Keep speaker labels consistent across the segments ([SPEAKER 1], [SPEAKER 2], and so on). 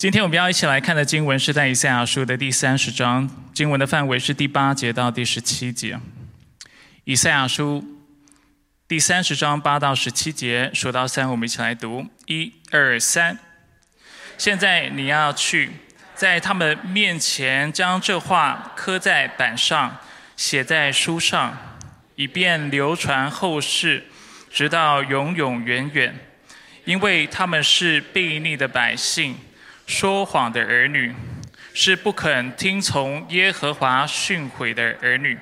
[SPEAKER 1] 今天我们要一起来看的经文是在以赛亚书的第三十章，经文的范围是第八节到第十七节。以赛亚书第三十章八到十七节，数到三，我们一起来读：一、二、三。现在你要去，在他们面前将这话刻在板上，写在书上，以便流传后世，直到永永远远。因为他们是悖逆的百姓。说谎的儿女是不肯听从耶和华训诲的儿女。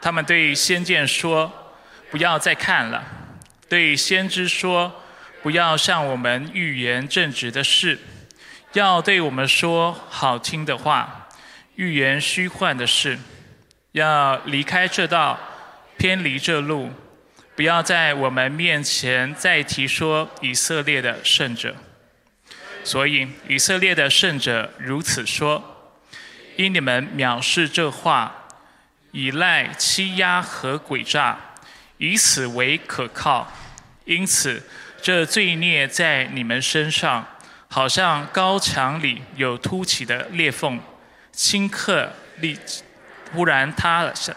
[SPEAKER 1] 他们对先见说：“不要再看了。”对先知说：“不要向我们预言正直的事，要对我们说好听的话，预言虚幻的事。要离开这道，偏离这路，不要在我们面前再提说以色列的圣者。”所以以色列的圣者如此说：因你们藐视这话，以赖欺压和诡诈，以此为可靠，因此这罪孽在你们身上，好像高墙里有凸起的裂缝，顷刻立忽然塌了下，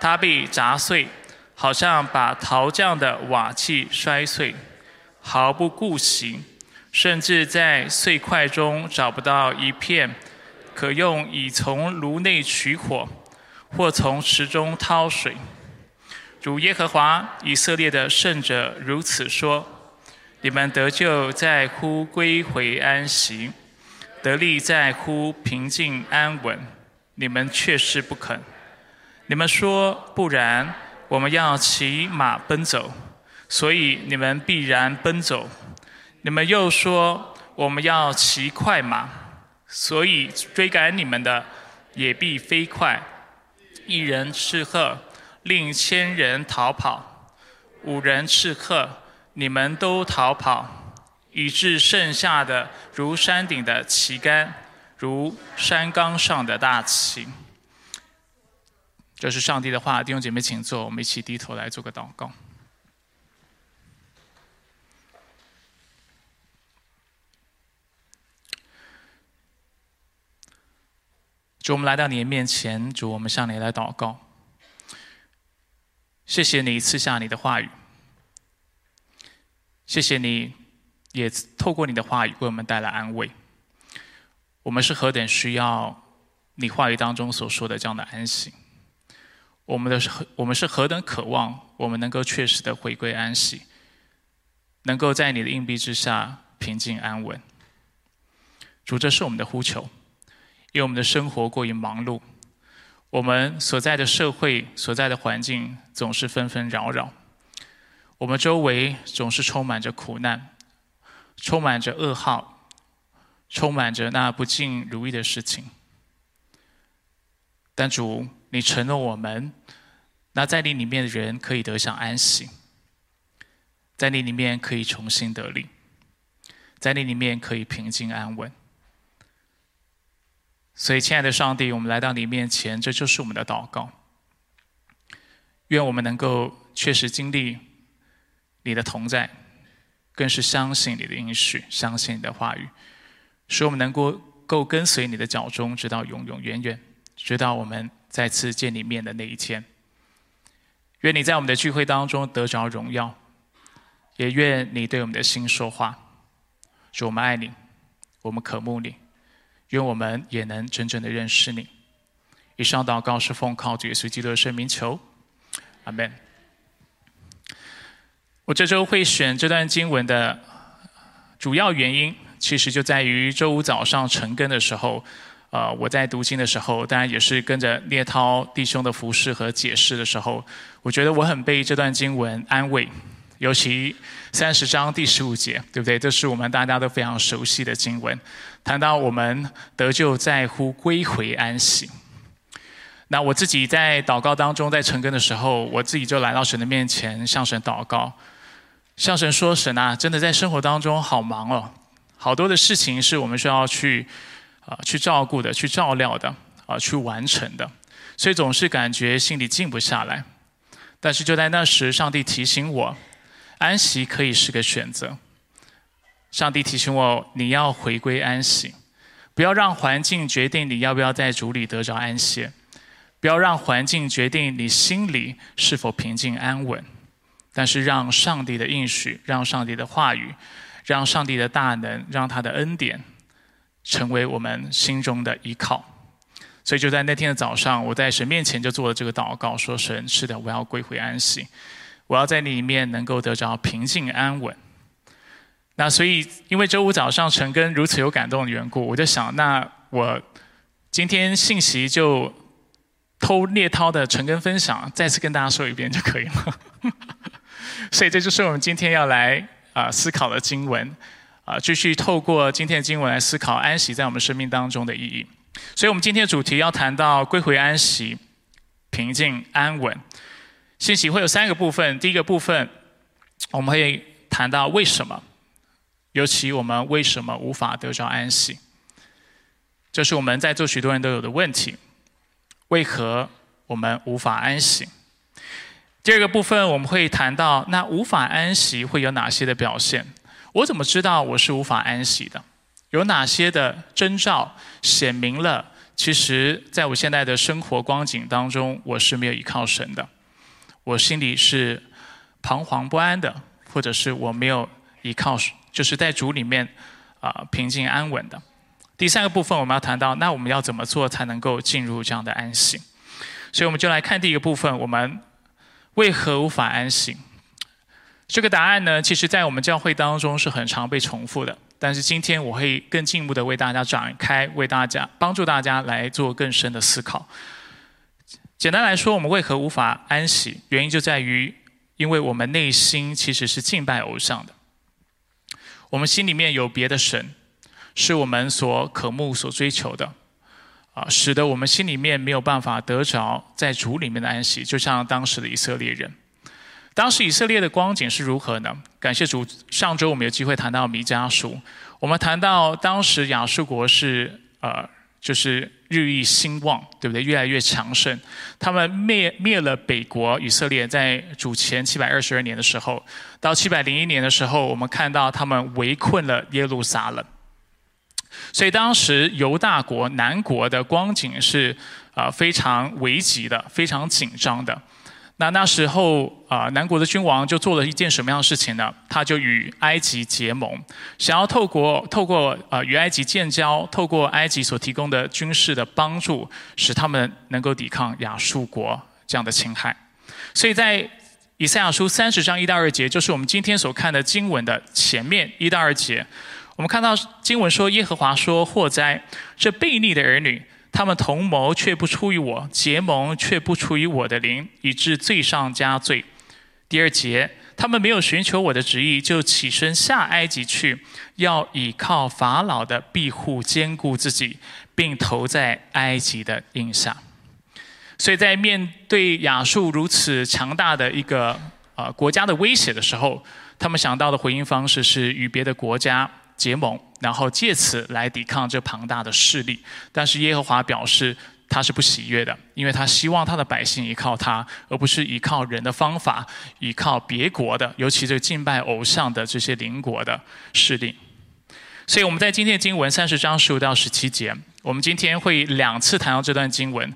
[SPEAKER 1] 它被砸碎，好像把陶匠的瓦器摔碎，毫不顾惜。甚至在碎块中找不到一片可用以从炉内取火，或从池中掏水。如耶和华以色列的圣者如此说：你们得救在乎归回安息，得利在乎平静安稳。你们却是不肯。你们说不然，我们要骑马奔走，所以你们必然奔走。你们又说我们要骑快马，所以追赶你们的也必飞快。一人斥喝，令千人逃跑；五人斥喝，你们都逃跑，以致剩下的如山顶的旗杆，如山冈上的大旗。这是上帝的话，弟兄姐妹请坐，我们一起低头来做个祷告。主，我们来到你的面前，主，我们向你来祷告。谢谢你赐下你的话语，谢谢你也透过你的话语为我们带来安慰。我们是何等需要你话语当中所说的这样的安息，我们的是我们是何等渴望我们能够确实的回归安息，能够在你的硬币之下平静安稳。主，这是我们的呼求。因为我们的生活过于忙碌，我们所在的社会、所在的环境总是纷纷扰扰，我们周围总是充满着苦难，充满着噩耗，充满着那不尽如意的事情。但主，你承诺我们，那在你里面的人可以得享安息，在你里面可以重新得力，在你里面可以平静安稳。所以，亲爱的上帝，我们来到你面前，这就是我们的祷告。愿我们能够确实经历你的同在，更是相信你的应许，相信你的话语，使我们能够够跟随你的脚中，直到永永远远，直到我们再次见你面的那一天。愿你在我们的聚会当中得着荣耀，也愿你对我们的心说话。主，我们爱你，我们渴慕你。愿我们也能真正的认识你。以上祷告是奉靠主耶稣基督的圣名求，阿门。我这周会选这段经文的主要原因，其实就在于周五早上晨更的时候，呃，我在读经的时候，当然也是跟着聂涛弟兄的服饰和解释的时候，我觉得我很被这段经文安慰。尤其三十章第十五节，对不对？这是我们大家都非常熟悉的经文，谈到我们得救在乎归回安息。那我自己在祷告当中，在成根的时候，我自己就来到神的面前，向神祷告，向神说：“神啊，真的在生活当中好忙哦，好多的事情是我们需要去啊去照顾的，去照料的，啊去完成的，所以总是感觉心里静不下来。但是就在那时，上帝提醒我。”安息可以是个选择，上帝提醒我，你要回归安息，不要让环境决定你要不要在主里得着安歇，不要让环境决定你心里是否平静安稳，但是让上帝的应许，让上帝的话语，让上帝的大能，让他的恩典，成为我们心中的依靠。所以就在那天的早上，我在神面前就做了这个祷告，说：“神，是的，我要归回安息，我要在你里面能够得着平静安稳。”那所以，因为周五早上陈根如此有感动的缘故，我就想，那我今天信息就偷聂涛的陈根分享，再次跟大家说一遍就可以了。所以这就是我们今天要来啊思考的经文，啊继续透过今天的经文来思考安息在我们生命当中的意义。所以我们今天的主题要谈到归回安息、平静安稳。信息会有三个部分，第一个部分我们会谈到为什么。尤其我们为什么无法得着安息？这是我们在座许多人都有的问题。为何我们无法安息？第二个部分我们会谈到，那无法安息会有哪些的表现？我怎么知道我是无法安息的？有哪些的征兆显明了？其实在我现在的生活光景当中，我是没有依靠神的，我心里是彷徨不安的，或者是我没有依靠。就是在主里面，啊，平静安稳的。第三个部分我们要谈到，那我们要怎么做才能够进入这样的安息？所以我们就来看第一个部分，我们为何无法安息？这个答案呢，其实在我们教会当中是很常被重复的。但是今天我会更进一步的为大家展开，为大家帮助大家来做更深的思考。简单来说，我们为何无法安息？原因就在于，因为我们内心其实是敬拜偶像的。我们心里面有别的神，是我们所渴慕、所追求的，啊，使得我们心里面没有办法得着在主里面的安息。就像当时的以色列人，当时以色列的光景是如何呢？感谢主，上周我们有机会谈到弥迦书，我们谈到当时亚述国是呃。就是日益兴旺，对不对？越来越强盛。他们灭灭了北国以色列，在主前七百二十二年的时候，到七百零一年的时候，我们看到他们围困了耶路撒冷。所以当时犹大国南国的光景是啊非常危急的，非常紧张的。那那时候啊，南国的君王就做了一件什么样的事情呢？他就与埃及结盟，想要透过透过呃与埃及建交，透过埃及所提供的军事的帮助，使他们能够抵抗亚述国这样的侵害。所以在以赛亚书三十章一到二节，就是我们今天所看的经文的前面一到二节，我们看到经文说：“耶和华说，祸灾，这悖逆的儿女。”他们同谋却不出于我，结盟却不出于我的灵，以致罪上加罪。第二节，他们没有寻求我的旨意，就起身下埃及去，要倚靠法老的庇护，兼顾自己，并投在埃及的印下。所以在面对亚述如此强大的一个呃国家的威胁的时候，他们想到的回应方式是与别的国家。结盟，然后借此来抵抗这庞大的势力。但是耶和华表示他是不喜悦的，因为他希望他的百姓依靠他，而不是依靠人的方法，依靠别国的，尤其这敬拜偶像的这些邻国的势力。所以我们在今天的经文三十章十五到十七节，我们今天会两次谈到这段经文。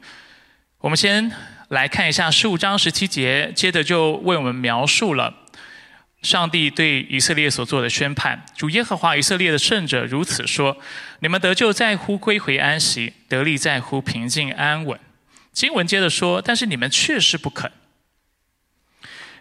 [SPEAKER 1] 我们先来看一下十五章十七节，接着就为我们描述了。上帝对以色列所做的宣判，主耶和华以色列的圣者如此说：你们得救在乎归回安息，得力在乎平静安稳。经文接着说：但是你们确实不肯。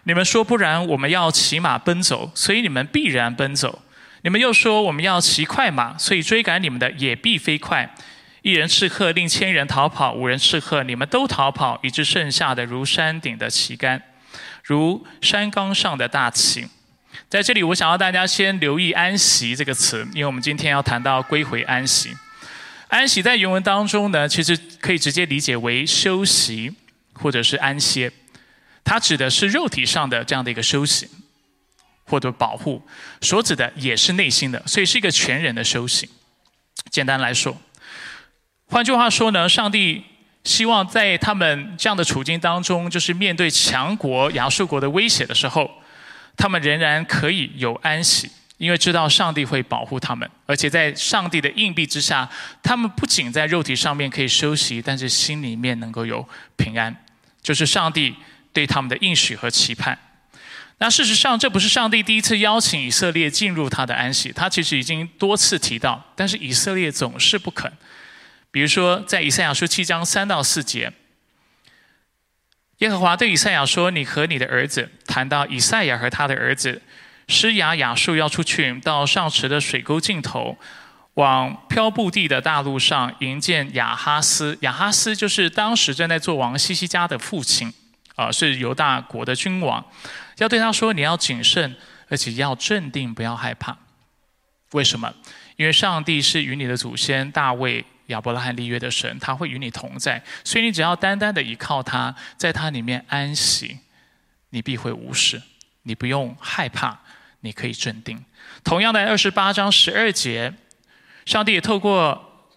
[SPEAKER 1] 你们说不然，我们要骑马奔走，所以你们必然奔走。你们又说我们要骑快马，所以追赶你们的也必飞快。一人斥喝，令千人逃跑；五人斥喝，你们都逃跑，以致剩下的如山顶的旗杆。如山冈上的大旗，在这里，我想要大家先留意“安息”这个词，因为我们今天要谈到归回安息。安息在原文当中呢，其实可以直接理解为休息或者是安歇，它指的是肉体上的这样的一个休息或者保护，所指的也是内心的，所以是一个全人的休息。简单来说，换句话说呢，上帝。希望在他们这样的处境当中，就是面对强国亚述国的威胁的时候，他们仍然可以有安息，因为知道上帝会保护他们，而且在上帝的硬币之下，他们不仅在肉体上面可以休息，但是心里面能够有平安，就是上帝对他们的应许和期盼。那事实上，这不是上帝第一次邀请以色列进入他的安息，他其实已经多次提到，但是以色列总是不肯。比如说，在以赛亚书七章三到四节，耶和华对以赛亚说：“你和你的儿子谈到以赛亚和他的儿子。”施雅雅述要出去到上池的水沟尽头，往漂布地的大路上迎见雅哈斯。雅哈斯就是当时正在做王西西家的父亲，啊，是犹大国的君王。要对他说：“你要谨慎，而且要镇定，不要害怕。为什么？因为上帝是与你的祖先大卫、亚伯拉罕立约的神，他会与你同在。所以你只要单单的依靠他，在他里面安息，你必会无事，你不用害怕。”你可以镇定。同样的，二十八章十二节，上帝也透过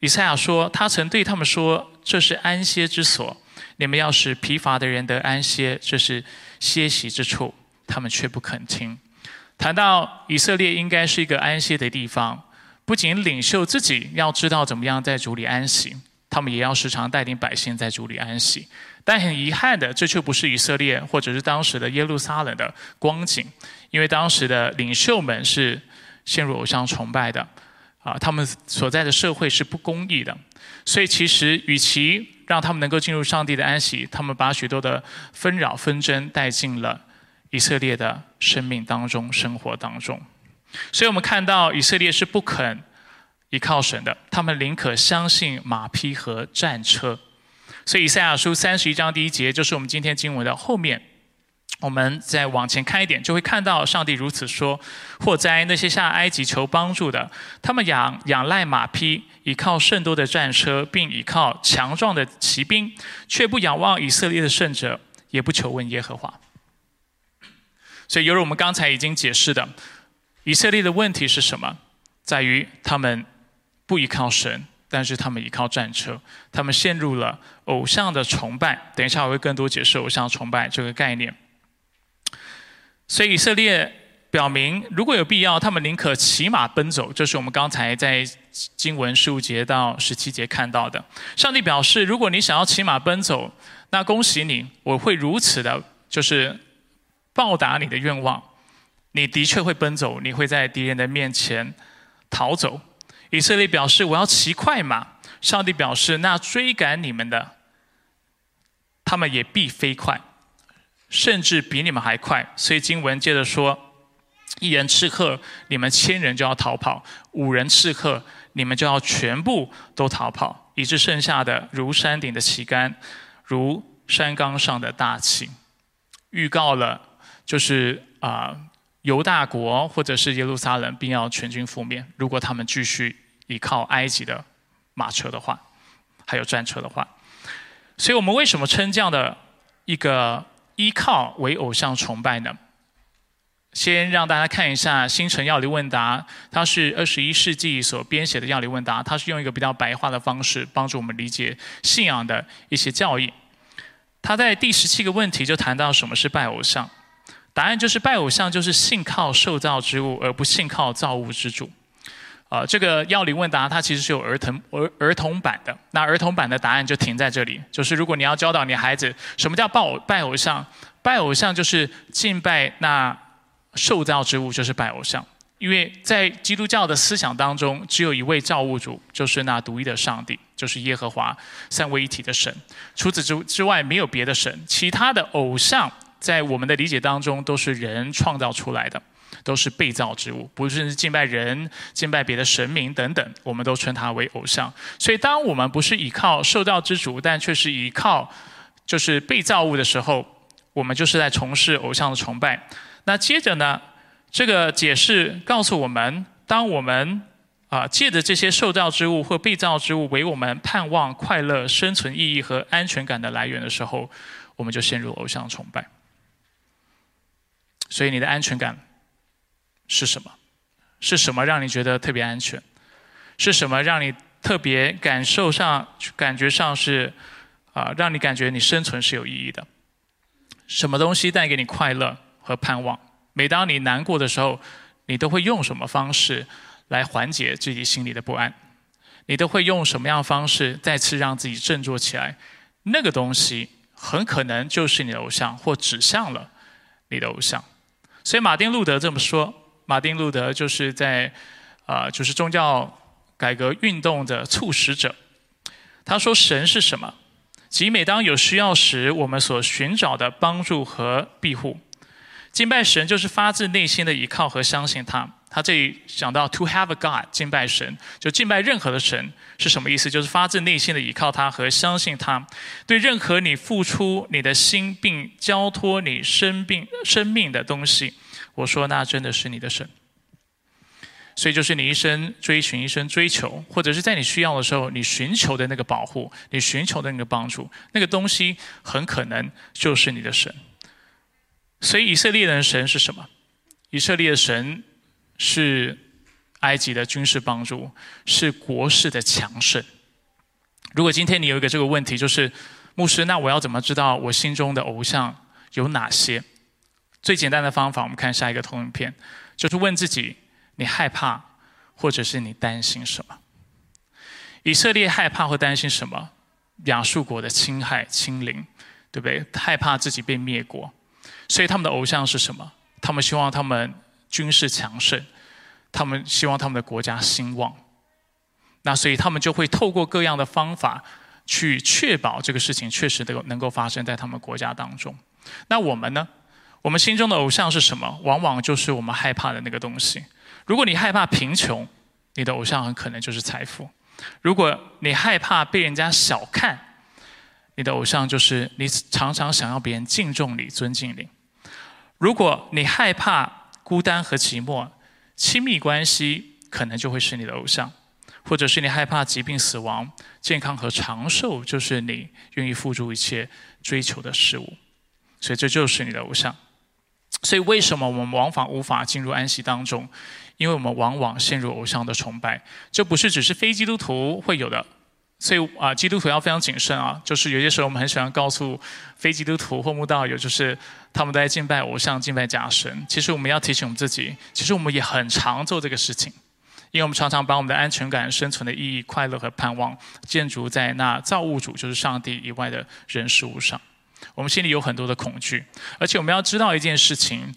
[SPEAKER 1] 以赛亚说，他曾对他们说：“这是安歇之所，你们要使疲乏的人得安歇，这是歇息之处。”他们却不肯听。谈到以色列应该是一个安歇的地方，不仅领袖自己要知道怎么样在主里安息，他们也要时常带领百姓在主里安息。但很遗憾的，这却不是以色列或者是当时的耶路撒冷的光景。因为当时的领袖们是陷入偶像崇拜的，啊，他们所在的社会是不公义的，所以其实与其让他们能够进入上帝的安息，他们把许多的纷扰纷争带进了以色列的生命当中、生活当中。所以我们看到以色列是不肯依靠神的，他们宁可相信马匹和战车。所以以赛亚书三十一章第一节就是我们今天经文的后面。我们再往前看一点，就会看到上帝如此说：祸灾那些下埃及求帮助的，他们仰仰赖马匹，依靠甚多的战车，并依靠强壮的骑兵，却不仰望以色列的圣者，也不求问耶和华。所以，犹如我们刚才已经解释的，以色列的问题是什么？在于他们不依靠神，但是他们依靠战车，他们陷入了偶像的崇拜。等一下，我会更多解释偶像崇拜这个概念。所以以色列表明，如果有必要，他们宁可骑马奔走。这是我们刚才在经文十五节到十七节看到的。上帝表示，如果你想要骑马奔走，那恭喜你，我会如此的，就是报答你的愿望。你的确会奔走，你会在敌人的面前逃走。以色列表示，我要骑快马。上帝表示，那追赶你们的，他们也必飞快。甚至比你们还快，所以经文接着说：一人刺客，你们千人就要逃跑；五人刺客，你们就要全部都逃跑，以致剩下的如山顶的旗杆，如山冈上的大旗。预告了，就是啊，犹大国或者是耶路撒冷，并要全军覆灭。如果他们继续依靠埃及的马车的话，还有战车的话，所以我们为什么称这样的一个？依靠为偶像崇拜呢？先让大家看一下《星辰药理问答》，它是二十一世纪所编写的药理问答，它是用一个比较白话的方式帮助我们理解信仰的一些教义。他在第十七个问题就谈到什么是拜偶像，答案就是拜偶像就是信靠受造之物，而不信靠造物之主。啊，这个药理问答它其实是有儿童儿儿童版的，那儿童版的答案就停在这里，就是如果你要教导你孩子什么叫拜偶拜偶像，拜偶像就是敬拜那受造之物，就是拜偶像，因为在基督教的思想当中，只有一位造物主，就是那独一的上帝，就是耶和华三位一体的神，除此之之外没有别的神，其他的偶像在我们的理解当中都是人创造出来的。都是被造之物，不是敬拜人、敬拜别的神明等等，我们都称它为偶像。所以，当我们不是依靠受造之主，但却是依靠就是被造物的时候，我们就是在从事偶像的崇拜。那接着呢，这个解释告诉我们，当我们啊借着这些受造之物或被造之物为我们盼望快乐、生存意义和安全感的来源的时候，我们就陷入偶像崇拜。所以，你的安全感。是什么？是什么让你觉得特别安全？是什么让你特别感受上、感觉上是啊，让你感觉你生存是有意义的？什么东西带给你快乐和盼望？每当你难过的时候，你都会用什么方式来缓解自己心里的不安？你都会用什么样的方式再次让自己振作起来？那个东西很可能就是你的偶像，或指向了你的偶像。所以马丁路德这么说，马丁路德就是在啊，就是宗教改革运动的促使者。他说：“神是什么？即每当有需要时，我们所寻找的帮助和庇护。敬拜神就是发自内心的依靠和相信他。”他这里讲到 “to have a God”，敬拜神，就敬拜任何的神是什么意思？就是发自内心的依靠他和相信他，对任何你付出你的心并交托你生病生命的东西，我说那真的是你的神。所以就是你一生追寻、一生追求，或者是在你需要的时候，你寻求的那个保护，你寻求的那个帮助，那个东西很可能就是你的神。所以以色列人的神是什么？以色列的神。是埃及的军事帮助，是国势的强盛。如果今天你有一个这个问题，就是牧师，那我要怎么知道我心中的偶像有哪些？最简单的方法，我们看下一个投影片，就是问自己：你害怕，或者是你担心什么？以色列害怕或担心什么？亚述国的侵害、侵凌，对不对？害怕自己被灭国，所以他们的偶像是什么？他们希望他们。军事强盛，他们希望他们的国家兴旺，那所以他们就会透过各样的方法去确保这个事情确实能够能够发生在他们国家当中。那我们呢？我们心中的偶像是什么？往往就是我们害怕的那个东西。如果你害怕贫穷，你的偶像很可能就是财富；如果你害怕被人家小看，你的偶像就是你常常想要别人敬重你、尊敬你；如果你害怕，孤单和寂寞，亲密关系可能就会是你的偶像，或者是你害怕疾病、死亡，健康和长寿就是你愿意付出一切追求的事物，所以这就是你的偶像。所以为什么我们往往无法进入安息当中？因为我们往往陷入偶像的崇拜，这不是只是非基督徒会有的。所以啊，基督徒要非常谨慎啊。就是有些时候我们很喜欢告诉非基督徒或慕道友，就是他们都在敬拜偶像、敬拜假神。其实我们要提醒我们自己，其实我们也很常做这个事情，因为我们常常把我们的安全感、生存的意义、快乐和盼望建筑在那造物主就是上帝以外的人事物上。我们心里有很多的恐惧，而且我们要知道一件事情，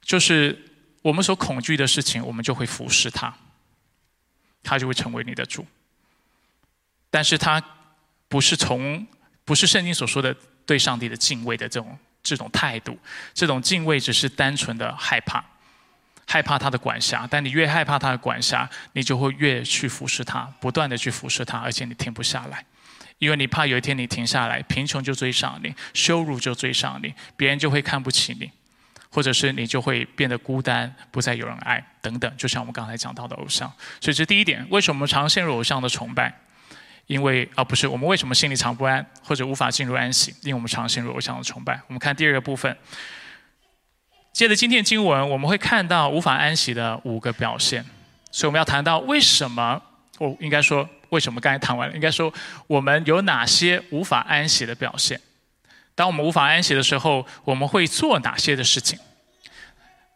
[SPEAKER 1] 就是我们所恐惧的事情，我们就会服侍他，他就会成为你的主。但是他不是从不是圣经所说的对上帝的敬畏的这种这种态度，这种敬畏只是单纯的害怕，害怕他的管辖。但你越害怕他的管辖，你就会越去服侍他，不断的去服侍他，而且你停不下来，因为你怕有一天你停下来，贫穷就追上你，羞辱就追上你，别人就会看不起你，或者是你就会变得孤单，不再有人爱等等。就像我们刚才讲到的偶像，所以这第一点，为什么常陷入偶像的崇拜？因为啊，不是我们为什么心里常不安，或者无法进入安息？因为我们常陷入偶像的崇拜。我们看第二个部分，借着今天经文，我们会看到无法安息的五个表现。所以我们要谈到为什么，我应该说为什么？刚才谈完了，应该说我们有哪些无法安息的表现？当我们无法安息的时候，我们会做哪些的事情？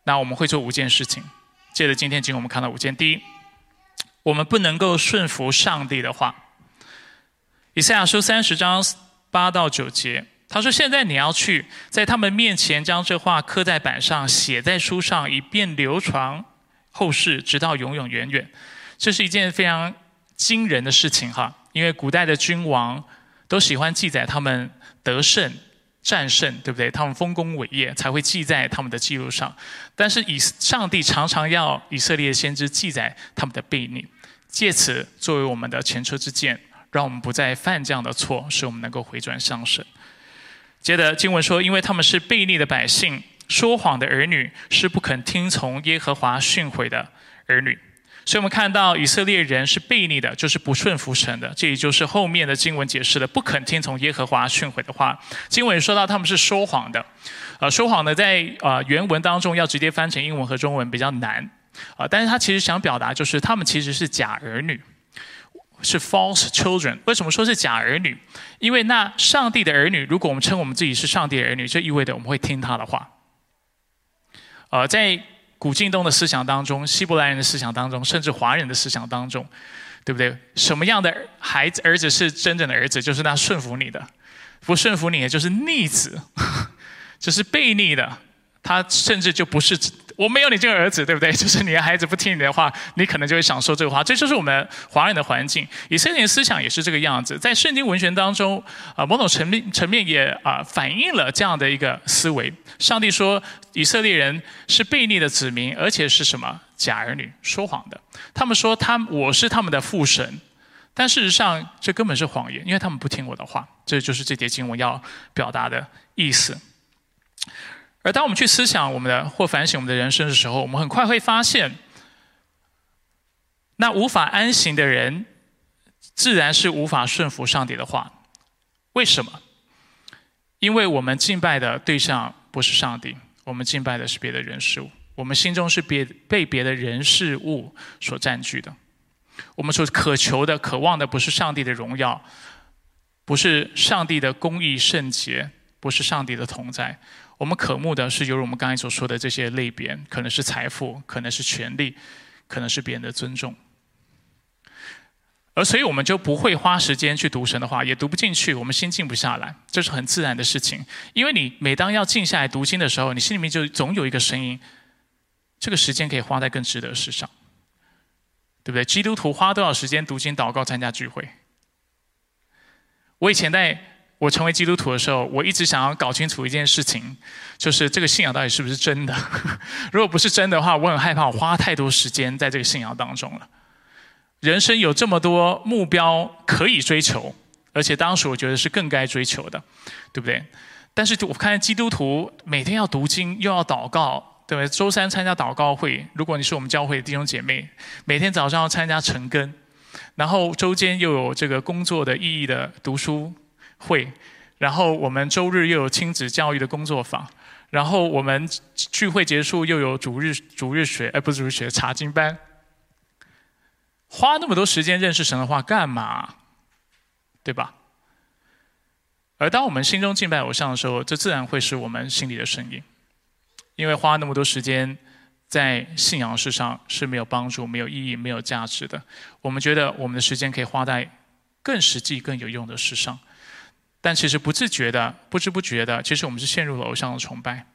[SPEAKER 1] 那我们会做五件事情。借着今天经文，我们看到五件。第一，我们不能够顺服上帝的话。以赛亚书三十章八到九节，他说：“现在你要去，在他们面前将这话刻在板上，写在书上，以便流传后世，直到永永远远。”这是一件非常惊人的事情哈，因为古代的君王都喜欢记载他们得胜、战胜，对不对？他们丰功伟业才会记在他们的记录上。但是以上帝常常要以色列先知记载他们的背逆，借此作为我们的前车之鉴。让我们不再犯这样的错，使我们能够回转向神。接着经文说，因为他们是悖逆的百姓，说谎的儿女，是不肯听从耶和华训诲的儿女。所以我们看到以色列人是悖逆的，就是不顺服神的。这也就是后面的经文解释的，不肯听从耶和华训诲的话。经文说到他们是说谎的，呃，说谎的在呃原文当中要直接翻成英文和中文比较难，啊，但是他其实想表达就是他们其实是假儿女。是 false children，为什么说是假儿女？因为那上帝的儿女，如果我们称我们自己是上帝的儿女，就意味着我们会听他的话。呃，在古近东的思想当中、希伯来人的思想当中，甚至华人的思想当中，对不对？什么样的孩子儿子是真正的儿子？就是那顺服你的，不顺服你的就是逆子，就是悖逆的。他甚至就不是我没有你这个儿子，对不对？就是你的孩子不听你的话，你可能就会享受这个话。这就是我们华人的环境，以色列人思想也是这个样子。在圣经文学当中，啊，某种层面层面也啊反映了这样的一个思维。上帝说以色列人是悖逆的子民，而且是什么假儿女，说谎的。他们说他我是他们的父神，但事实上这根本是谎言，因为他们不听我的话。这就是这节经文要表达的意思。而当我们去思想我们的或反省我们的人生的时候，我们很快会发现，那无法安行的人，自然是无法顺服上帝的话。为什么？因为我们敬拜的对象不是上帝，我们敬拜的是别的人事物，我们心中是别被别的人事物所占据的。我们所渴求的、渴望的，不是上帝的荣耀，不是上帝的公义圣洁，不是上帝的同在。我们渴慕的是，犹如我们刚才所说的这些类别，可能是财富，可能是权力，可能是别人的尊重，而所以我们就不会花时间去读神的话，也读不进去，我们心静不下来，这是很自然的事情。因为你每当要静下来读经的时候，你心里面就总有一个声音：这个时间可以花在更值得的事上，对不对？基督徒花多少时间读经、祷告、参加聚会？我以前在。我成为基督徒的时候，我一直想要搞清楚一件事情，就是这个信仰到底是不是真的。如果不是真的话，我很害怕我花太多时间在这个信仰当中了。人生有这么多目标可以追求，而且当时我觉得是更该追求的，对不对？但是我看基督徒每天要读经，又要祷告，对不对？周三参加祷告会，如果你是我们教会的弟兄姐妹，每天早上要参加晨更，然后周间又有这个工作的意义的读书。会，然后我们周日又有亲子教育的工作坊，然后我们聚会结束又有主日主日学，哎，不是主日学查经班。花那么多时间认识神的话干嘛？对吧？而当我们心中敬拜偶像的时候，这自然会是我们心里的声音，因为花那么多时间在信仰事上是没有帮助、没有意义、没有价值的。我们觉得我们的时间可以花在更实际、更有用的事上。但其实不自觉的、不知不觉的，其实我们是陷入了偶像的崇拜。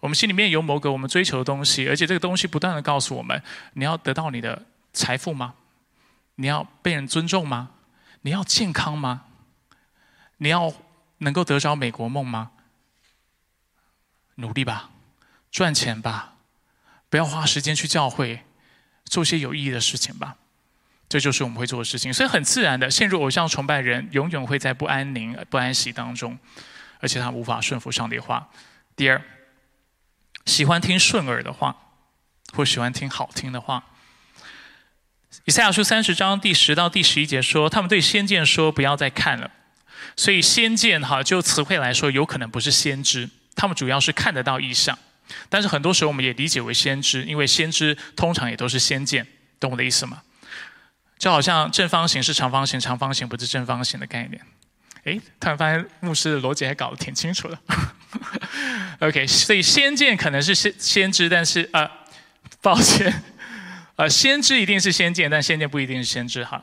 [SPEAKER 1] 我们心里面有某个我们追求的东西，而且这个东西不断的告诉我们：你要得到你的财富吗？你要被人尊重吗？你要健康吗？你要能够得着美国梦吗？努力吧，赚钱吧，不要花时间去教会，做些有意义的事情吧。这就是我们会做的事情，所以很自然的陷入偶像崇拜人，永远会在不安宁、不安息当中，而且他无法顺服上帝话。第二，喜欢听顺耳的话，或喜欢听好听的话。以赛亚书三十章第十到第十一节说，他们对先见说不要再看了。所以先见哈，就词汇来说，有可能不是先知，他们主要是看得到异象，但是很多时候我们也理解为先知，因为先知通常也都是先见，懂我的意思吗？就好像正方形是长方形，长方形不是正方形的概念。哎，突然发现牧师的逻辑还搞得挺清楚的。OK，所以先见可能是先先知，但是呃，抱歉，呃，先知一定是先见，但先见不一定是先知哈。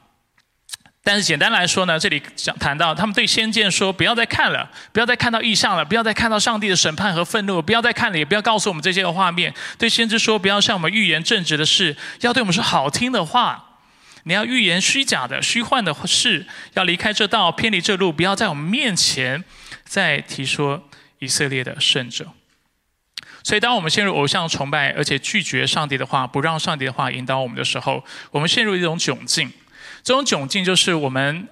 [SPEAKER 1] 但是简单来说呢，这里讲谈到他们对先见说不要再看了，不要再看到异象了，不要再看到上帝的审判和愤怒，不要再看了，也不要告诉我们这些个画面。对先知说不要向我们预言正直的事，要对我们说好听的话。你要预言虚假的、虚幻的事，要离开这道，偏离这路，不要在我们面前再提说以色列的圣者。所以，当我们陷入偶像崇拜，而且拒绝上帝的话，不让上帝的话引导我们的时候，我们陷入一种窘境。这种窘境就是我们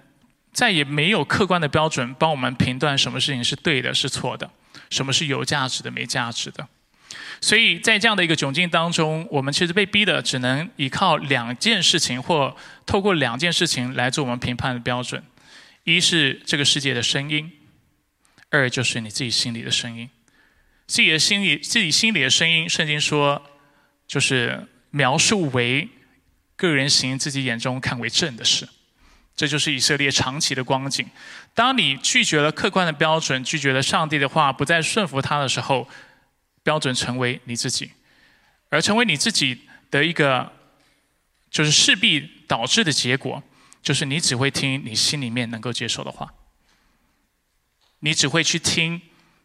[SPEAKER 1] 再也没有客观的标准帮我们评断什么事情是对的、是错的，什么是有价值的、没价值的。所以在这样的一个窘境当中，我们其实被逼的只能依靠两件事情，或透过两件事情来做我们评判的标准：一是这个世界的声音，二就是你自己心里的声音。自己的心里，自己心里的声音，圣经说，就是描述为个人行自己眼中看为正的事。这就是以色列长期的光景。当你拒绝了客观的标准，拒绝了上帝的话，不再顺服他的时候。标准成为你自己，而成为你自己的一个，就是势必导致的结果，就是你只会听你心里面能够接受的话，你只会去听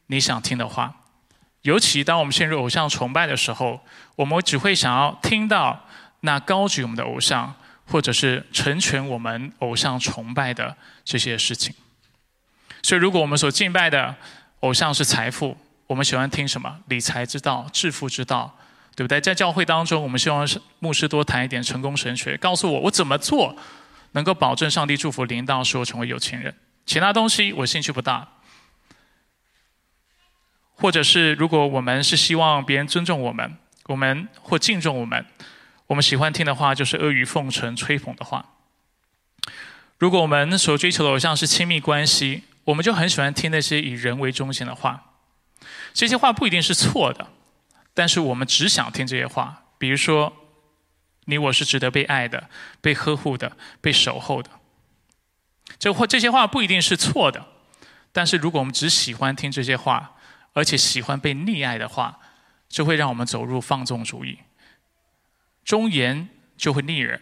[SPEAKER 1] 你想听的话。尤其当我们陷入偶像崇拜的时候，我们只会想要听到那高举我们的偶像，或者是成全我们偶像崇拜的这些事情。所以，如果我们所敬拜的偶像是财富，我们喜欢听什么？理财之道、致富之道，对不对？在教会当中，我们希望牧师多谈一点成功神学，告诉我我怎么做能够保证上帝祝福领导，使我成为有钱人。其他东西我兴趣不大。或者是，如果我们是希望别人尊重我们，我们或敬重我们，我们喜欢听的话就是阿谀奉承、吹捧的话。如果我们所追求的偶像是亲密关系，我们就很喜欢听那些以人为中心的话。这些话不一定是错的，但是我们只想听这些话。比如说，你我是值得被爱的、被呵护的、被守候的。这或这些话不一定是错的，但是如果我们只喜欢听这些话，而且喜欢被溺爱的话，就会让我们走入放纵主义。忠言就会逆耳，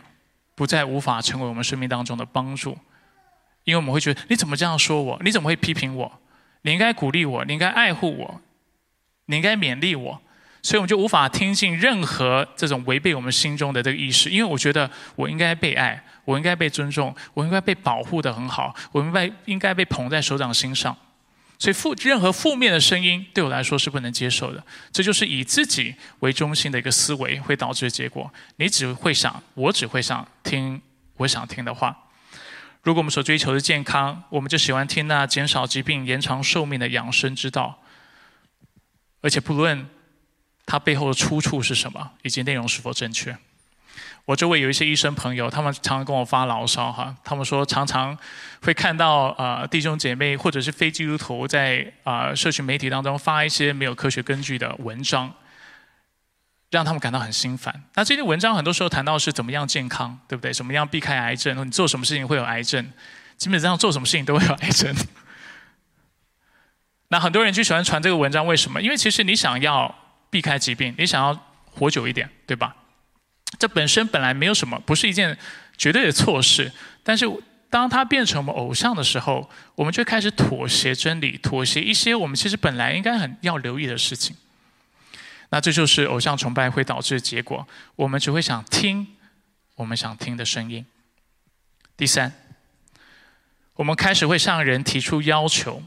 [SPEAKER 1] 不再无法成为我们生命当中的帮助，因为我们会觉得你怎么这样说我？你怎么会批评我？你应该鼓励我，你应该爱护我，你应该勉励我。所以我们就无法听进任何这种违背我们心中的这个意识，因为我觉得我应该被爱，我应该被尊重，我应该被保护的很好，我应该应该被捧在手掌心上。所以负任何负面的声音对我来说是不能接受的，这就是以自己为中心的一个思维会导致的结果。你只会想，我只会想听我想听的话。如果我们所追求的健康，我们就喜欢听那减少疾病、延长寿命的养生之道，而且不论它背后的出处是什么，以及内容是否正确。我周围有一些医生朋友，他们常常跟我发牢骚哈。他们说常常会看到啊弟兄姐妹或者是非基督徒在啊社群媒体当中发一些没有科学根据的文章，让他们感到很心烦。那这篇文章很多时候谈到是怎么样健康，对不对？怎么样避开癌症？你做什么事情会有癌症？基本上做什么事情都会有癌症。那很多人就喜欢传这个文章，为什么？因为其实你想要避开疾病，你想要活久一点，对吧？这本身本来没有什么，不是一件绝对的错事。但是，当它变成我们偶像的时候，我们就开始妥协真理，妥协一些我们其实本来应该很要留意的事情。那这就是偶像崇拜会导致的结果。我们只会想听我们想听的声音。第三，我们开始会向人提出要求。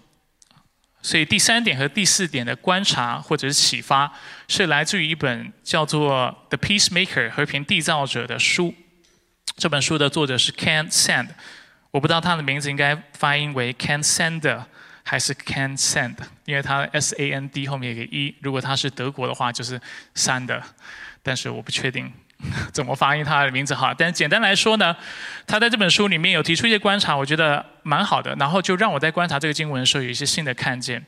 [SPEAKER 1] 所以第三点和第四点的观察或者是启发，是来自于一本叫做《The Peacemaker》和平缔造者的书。这本书的作者是 Ken Sand，我不知道他的名字应该发音为 Ken Sander 还是 can send，因为他 S A N D 后面有个 E，如果他是德国的话就是 Sand，但是我不确定。怎么发音他的名字哈？但简单来说呢，他在这本书里面有提出一些观察，我觉得蛮好的。然后就让我在观察这个经文的时候有一些新的看见。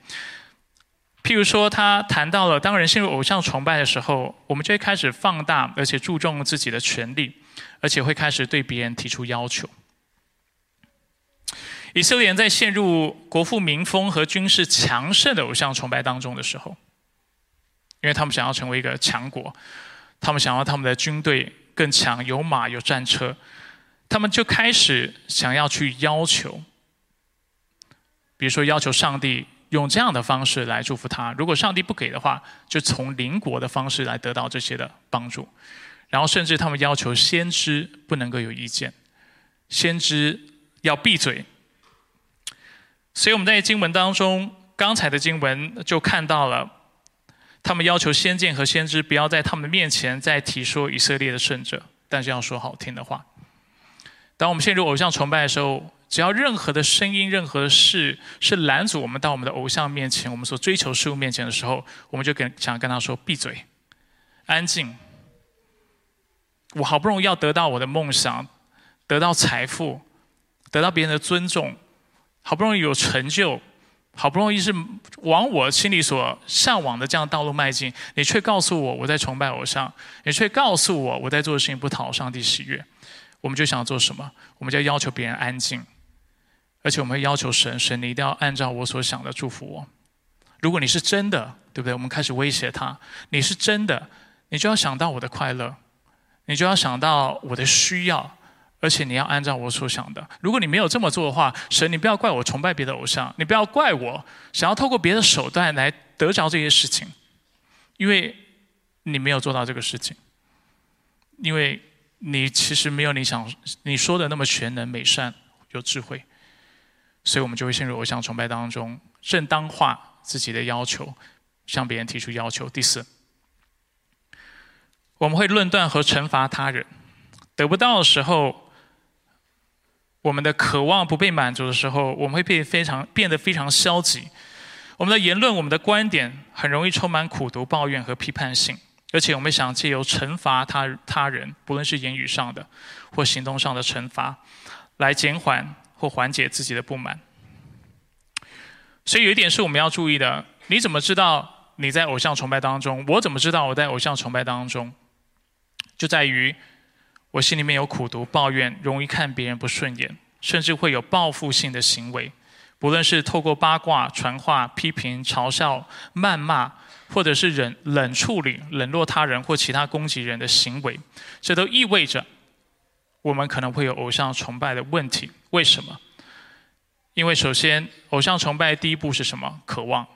[SPEAKER 1] 譬如说，他谈到了当人陷入偶像崇拜的时候，我们就会开始放大，而且注重自己的权利，而且会开始对别人提出要求。以色列人在陷入国富民丰和军事强盛的偶像崇拜当中的时候，因为他们想要成为一个强国。他们想要他们的军队更强，有马有战车，他们就开始想要去要求，比如说要求上帝用这样的方式来祝福他。如果上帝不给的话，就从邻国的方式来得到这些的帮助。然后甚至他们要求先知不能够有意见，先知要闭嘴。所以我们在经文当中，刚才的经文就看到了。他们要求先见和先知不要在他们的面前再提说以色列的圣者，但是要说好听的话。当我们陷入偶像崇拜的时候，只要任何的声音、任何的事是拦阻我们到我们的偶像面前、我们所追求事物面前的时候，我们就跟想跟他说闭嘴，安静。我好不容易要得到我的梦想，得到财富，得到别人的尊重，好不容易有成就。好不容易是往我心里所向往的这样道路迈进，你却告诉我我在崇拜偶像，你却告诉我我在做的事情不讨上帝喜悦，我们就想做什么？我们就要求别人安静，而且我们会要求神，神你一定要按照我所想的祝福我。如果你是真的，对不对？我们开始威胁他，你是真的，你就要想到我的快乐，你就要想到我的需要，而且你要按照我所想的。如果你没有这么做的话，神，你不要怪我崇拜别的偶像，你不要怪我想要透过别的手段来得着这些事情，因为你没有做到这个事情，因为你其实没有你想你说的那么全能、美善、有智慧，所以我们就会陷入偶像崇拜当中，正当化自己的要求，向别人提出要求。第四。我们会论断和惩罚他人，得不到的时候，我们的渴望不被满足的时候，我们会变非常变得非常消极。我们的言论、我们的观点很容易充满苦毒、抱怨和批判性，而且我们想借由惩罚他他人，不论是言语上的或行动上的惩罚，来减缓或缓解自己的不满。所以有一点是我们要注意的：你怎么知道你在偶像崇拜当中？我怎么知道我在偶像崇拜当中？就在于我心里面有苦毒、抱怨，容易看别人不顺眼，甚至会有报复性的行为。不论是透过八卦、传话、批评、嘲笑、谩骂，或者是冷冷处理、冷落他人或其他攻击人的行为，这都意味着我们可能会有偶像崇拜的问题。为什么？因为首先，偶像崇拜第一步是什么？渴望。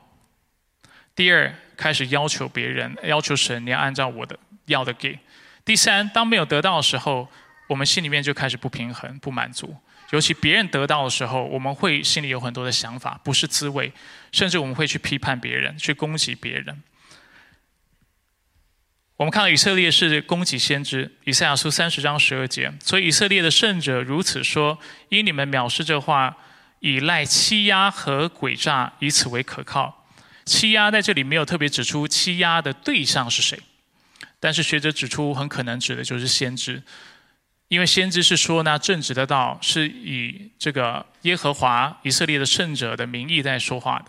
[SPEAKER 1] 第二，开始要求别人，要求神，你要按照我的要的给。第三，当没有得到的时候，我们心里面就开始不平衡、不满足。尤其别人得到的时候，我们会心里有很多的想法，不是滋味，甚至我们会去批判别人、去攻击别人。我们看到以色列是攻击先知，以赛亚书三十章十二节，所以以色列的圣者如此说：因你们藐视这话，以赖欺压和诡诈，以此为可靠。欺压在这里没有特别指出欺压的对象是谁。但是学者指出，很可能指的就是先知，因为先知是说呢，正直的道是以这个耶和华以色列的圣者的名义在说话的，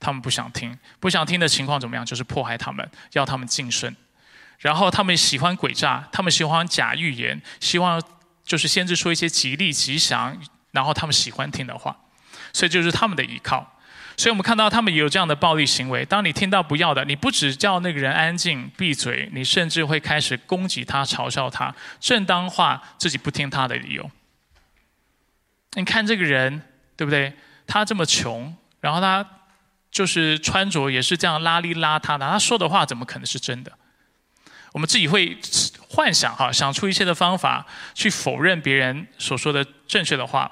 [SPEAKER 1] 他们不想听，不想听的情况怎么样？就是迫害他们，要他们晋升，然后他们喜欢诡诈，他们喜欢假预言，希望就是先知说一些吉利吉祥，然后他们喜欢听的话，所以就是他们的依靠。所以我们看到他们也有这样的暴力行为。当你听到不要的，你不只叫那个人安静闭嘴，你甚至会开始攻击他、嘲笑他，正当化自己不听他的理由。你看这个人，对不对？他这么穷，然后他就是穿着也是这样邋里邋遢的，他说的话怎么可能是真的？我们自己会幻想哈，想出一切的方法去否认别人所说的正确的话。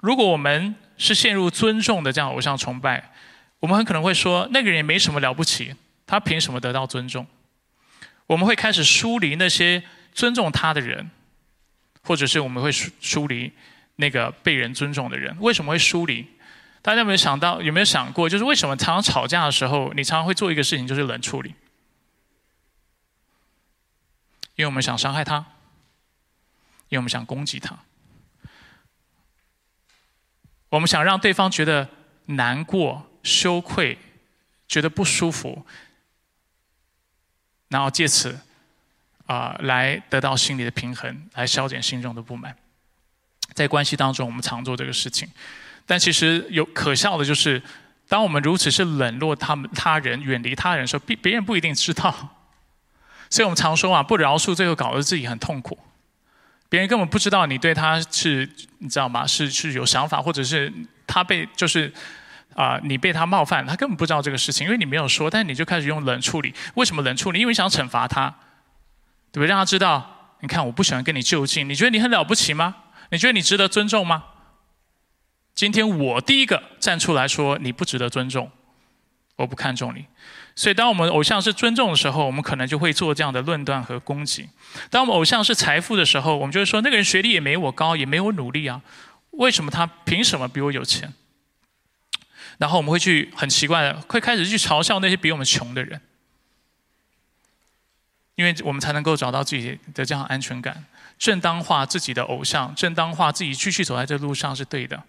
[SPEAKER 1] 如果我们是陷入尊重的这样偶像崇拜，我们很可能会说那个人也没什么了不起，他凭什么得到尊重？我们会开始疏离那些尊重他的人，或者是我们会疏疏离那个被人尊重的人。为什么会疏离？大家有没有想到？有没有想过，就是为什么常常吵架的时候，你常常会做一个事情，就是冷处理？因为我们想伤害他，因为我们想攻击他。我们想让对方觉得难过、羞愧，觉得不舒服，然后借此啊来得到心理的平衡，来消减心中的不满。在关系当中，我们常做这个事情，但其实有可笑的就是，当我们如此是冷落他们他人、远离他人的时候，别别人不一定知道。所以我们常说啊，不饶恕，最后搞得自己很痛苦。别人根本不知道你对他是，你知道吗？是是有想法，或者是他被就是啊，你被他冒犯，他根本不知道这个事情，因为你没有说，但你就开始用冷处理。为什么冷处理？因为想惩罚他，对不对？让他知道，你看我不喜欢跟你就近，你觉得你很了不起吗？你觉得你值得尊重吗？今天我第一个站出来说你不值得尊重，我不看重你。所以，当我们偶像是尊重的时候，我们可能就会做这样的论断和攻击；当我们偶像是财富的时候，我们就会说那个人学历也没我高，也没我努力啊，为什么他凭什么比我有钱？然后我们会去很奇怪的，会开始去嘲笑那些比我们穷的人，因为我们才能够找到自己的这样安全感，正当化自己的偶像，正当化自己继续走在这路上是对的。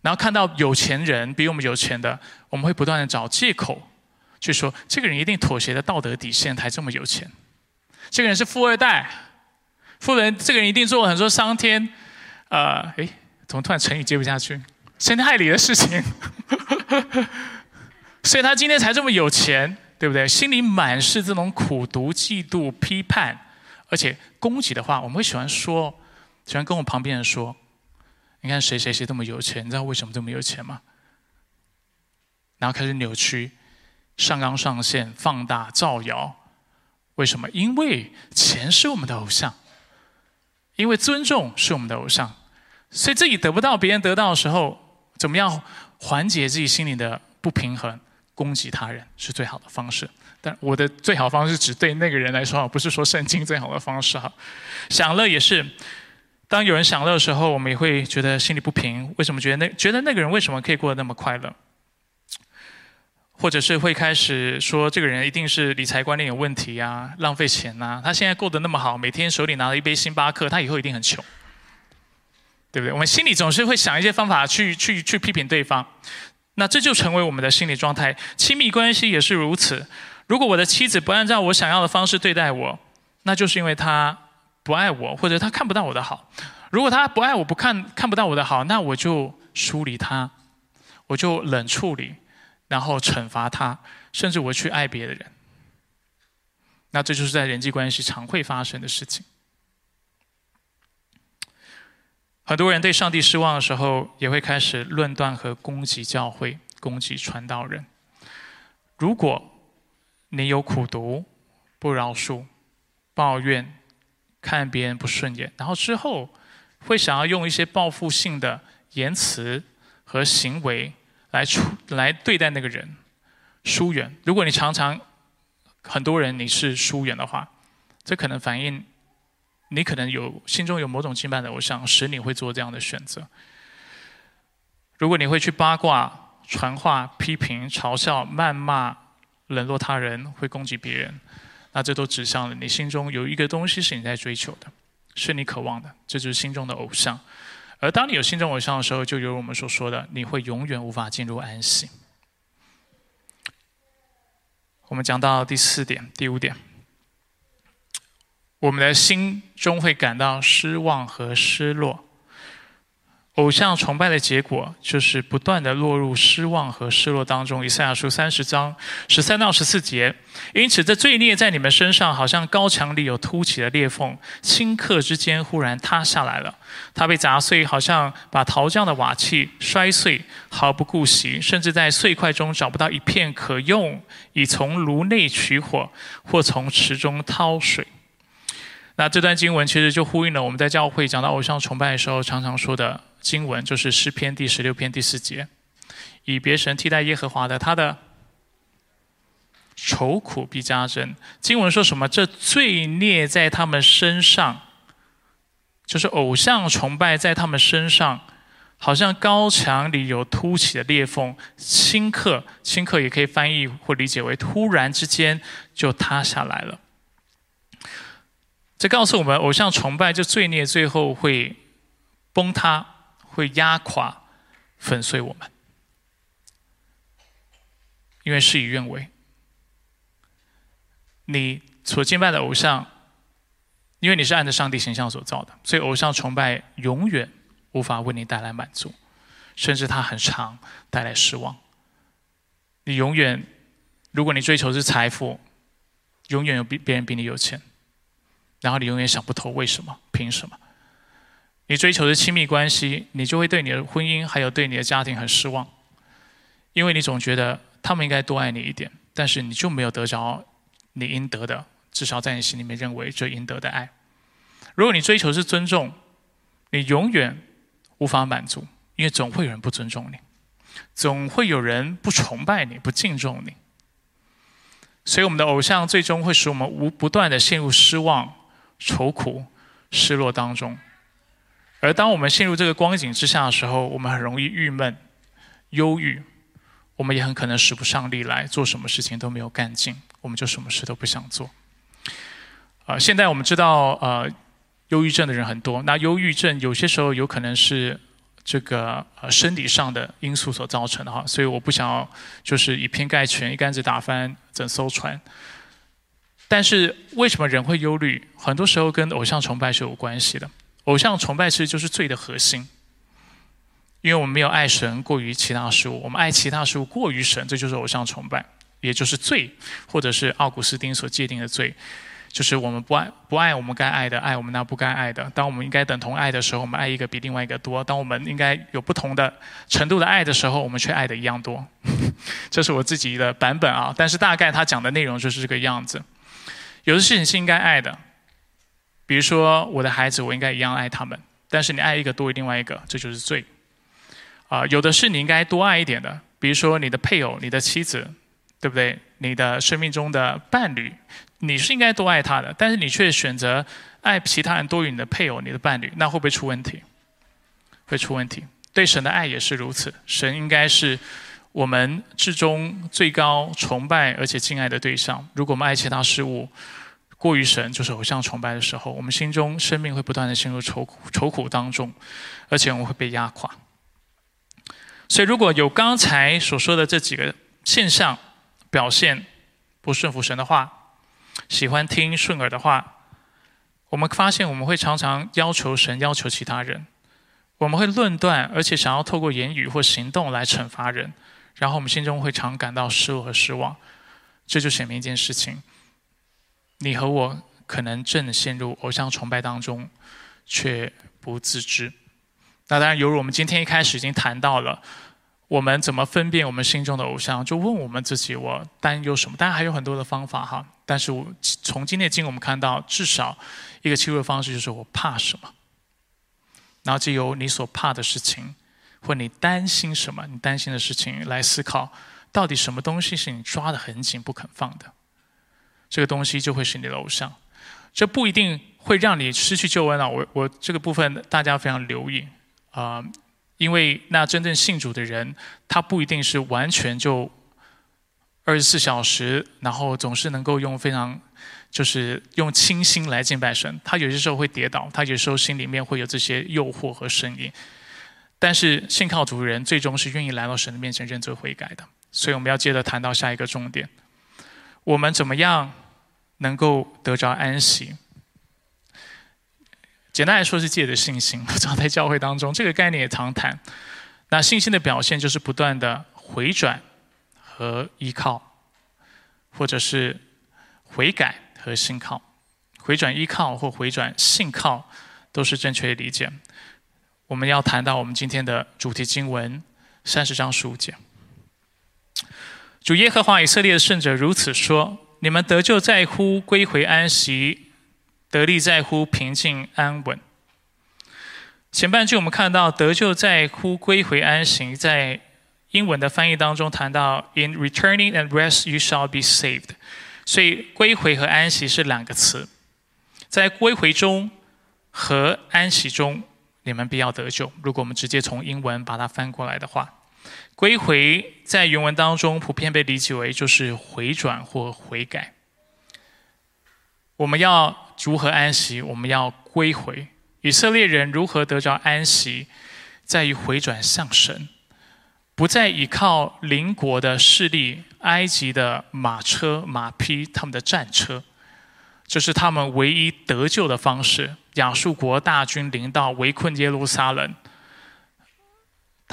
[SPEAKER 1] 然后看到有钱人比我们有钱的，我们会不断的找借口。就说这个人一定妥协的道德底线才这么有钱，这个人是富二代，富人这个人一定做了很多伤天，呃，哎，怎么突然成语接不下去？伤天害理的事情，所以他今天才这么有钱，对对不对？心里满是这种苦毒、嫉妒、批判，而且攻击的话，我们会喜欢说，喜欢跟我旁边人说：“你看谁谁谁这么有钱，你知道为什么这么有钱吗？”然后开始扭曲、上纲上线、放大、造谣。为什么？因为钱是我们的偶像，因为尊重是我们的偶像，所以自己得不到，别人得到的时候，怎么样缓解自己心里的不平衡？攻击他人是最好的方式。但我的最好方式只对那个人来说，不是说圣经最好的方式哈。享乐也是，当有人享乐的时候，我们也会觉得心里不平。为什么觉得那觉得那个人为什么可以过得那么快乐？或者是会开始说这个人一定是理财观念有问题啊，浪费钱呐。他现在过得那么好，每天手里拿了一杯星巴克，他以后一定很穷，对不对？我们心里总是会想一些方法去去去批评对方，那这就成为我们的心理状态。亲密关系也是如此。如果我的妻子不按照我想要的方式对待我，那就是因为她不爱我，或者她看不到我的好。如果她不爱我，不看看不到我的好，那我就疏离她，我就冷处理。然后惩罚他，甚至我去爱别的人，那这就是在人际关系常会发生的事情。很多人对上帝失望的时候，也会开始论断和攻击教会、攻击传道人。如果你有苦读、不饶恕、抱怨、看别人不顺眼，然后之后会想要用一些报复性的言辞和行为。来出来对待那个人，疏远。如果你常常很多人你是疏远的话，这可能反映你可能有心中有某种敬拜的偶像，使你会做这样的选择。如果你会去八卦、传话、批评、嘲笑、谩骂、冷落他人，会攻击别人，那这都指向了你心中有一个东西是你在追求的，是你渴望的，这就是心中的偶像。而当你有心中偶像的时候，就如我们所说的，你会永远无法进入安息。我们讲到第四点、第五点，我们的心中会感到失望和失落。偶像崇拜的结果，就是不断的落入失望和失落当中。以赛亚书三十章十三到十四节，因此这罪孽在你们身上，好像高墙里有凸起的裂缝，顷刻之间忽然塌下来了。它被砸碎，好像把陶匠的瓦器摔碎，毫不顾惜，甚至在碎块中找不到一片可用，以从炉内取火，或从池中掏水。那这段经文其实就呼应了我们在教会讲到偶像崇拜的时候，常常说的。经文就是诗篇第十六篇第四节，以别神替代耶和华的，他的愁苦必加增。经文说什么？这罪孽在他们身上，就是偶像崇拜在他们身上，好像高墙里有凸起的裂缝，顷刻，顷刻也可以翻译或理解为突然之间就塌下来了。这告诉我们，偶像崇拜这罪孽最后会崩塌。会压垮、粉碎我们，因为事与愿违。你所敬拜的偶像，因为你是按照上帝形象所造的，所以偶像崇拜永远无法为你带来满足，甚至它很长带来失望。你永远，如果你追求是财富，永远有比别人比你有钱，然后你永远想不透为什么、凭什么。你追求的亲密关系，你就会对你的婚姻还有对你的家庭很失望，因为你总觉得他们应该多爱你一点，但是你就没有得着你应得的，至少在你心里面认为这应得的爱。如果你追求是尊重，你永远无法满足，因为总会有人不尊重你，总会有人不崇拜你、不敬重你。所以，我们的偶像最终会使我们无不断的陷入失望、愁苦、失落当中。而当我们陷入这个光景之下的时候，我们很容易郁闷、忧郁，我们也很可能使不上力来做什么事情都没有干劲，我们就什么事都不想做。啊，现在我们知道，呃，忧郁症的人很多。那忧郁症有些时候有可能是这个呃生理上的因素所造成的哈，所以我不想要就是以偏概全、一竿子打翻整艘船。但是为什么人会忧虑？很多时候跟偶像崇拜是有关系的。偶像崇拜其实就是罪的核心，因为我们没有爱神过于其他事物，我们爱其他事物过于神，这就是偶像崇拜。也就是罪，或者是奥古斯丁所界定的罪，就是我们不爱不爱我们该爱的，爱我们那不该爱的。当我们应该等同爱的时候，我们爱一个比另外一个多；当我们应该有不同的程度的爱的时候，我们却爱的一样多。这是我自己的版本啊，但是大概他讲的内容就是这个样子。有的事情是应该爱的，比如说我的孩子，我应该一样爱他们。但是你爱一个多于另外一个，这就是罪。啊，有的是你应该多爱一点的，比如说你的配偶、你的妻子，对不对？你的生命中的伴侣，你是应该多爱他的，但是你却选择爱其他人多于你的配偶、你的伴侣，那会不会出问题？会出问题。对神的爱也是如此，神应该是我们至终最高崇拜而且敬爱的对象。如果我们爱其他事物过于神，就是偶像崇拜的时候，我们心中生命会不断的陷入愁苦、愁苦当中，而且我们会被压垮。所以，如果有刚才所说的这几个现象表现不顺服神的话，喜欢听顺耳的话，我们发现我们会常常要求神，要求其他人，我们会论断，而且想要透过言语或行动来惩罚人，然后我们心中会常感到失落和失望。这就显明一件事情：你和我可能正陷入偶像崇拜当中，却不自知。那当然，犹如我们今天一开始已经谈到了，我们怎么分辨我们心中的偶像？就问我们自己：我担忧什么？当然还有很多的方法哈。但是我从今天经，我们看到至少一个切入的方式就是我怕什么。然后就由你所怕的事情，或你担心什么，你担心的事情来思考，到底什么东西是你抓得很紧不肯放的？这个东西就会是你的偶像。这不一定会让你失去救恩啊！我我这个部分大家非常留意。啊，因为那真正信主的人，他不一定是完全就二十四小时，然后总是能够用非常就是用清心来敬拜神。他有些时候会跌倒，他有时候心里面会有这些诱惑和声音。但是信靠主的人，最终是愿意来到神的面前认罪悔改的。所以我们要接着谈到下一个重点：我们怎么样能够得着安息？简单来说是借着信心，常在教会当中，这个概念也常谈。那信心的表现就是不断的回转和依靠，或者是悔改和信靠。回转依靠或回转信靠都是正确的理解。我们要谈到我们今天的主题经文三十章十五节。主耶和华以色列的圣者如此说：你们得救在乎归回安息。得力在乎平静安稳。前半句我们看到得救在乎归回安息，在英文的翻译当中谈到 “in returning and rest you shall be saved”，所以归回和安息是两个词。在归回中和安息中，你们必要得救。如果我们直接从英文把它翻过来的话，归回在原文当中普遍被理解为就是回转或悔改。我们要。如何安息？我们要归回。以色列人如何得着安息，在于回转向神，不再依靠邻国的势力、埃及的马车、马匹、他们的战车，这是他们唯一得救的方式。亚述国大军临到，围困耶路撒冷，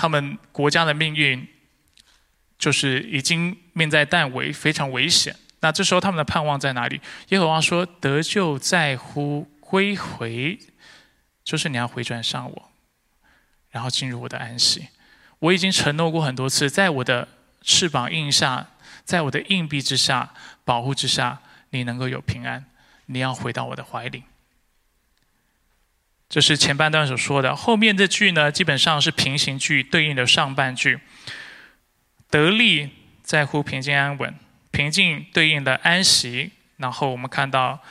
[SPEAKER 1] 他们国家的命运就是已经命在旦危，非常危险。那这时候他们的盼望在哪里？耶和华说：“得救在乎归回，就是你要回转向我，然后进入我的安息。我已经承诺过很多次，在我的翅膀印下，在我的硬币之下保护之下，你能够有平安。你要回到我的怀里。”这是前半段所说的。后面这句呢，基本上是平行句对应的上半句：“得力在乎平静安稳。”平静对应的安息，然后我们看到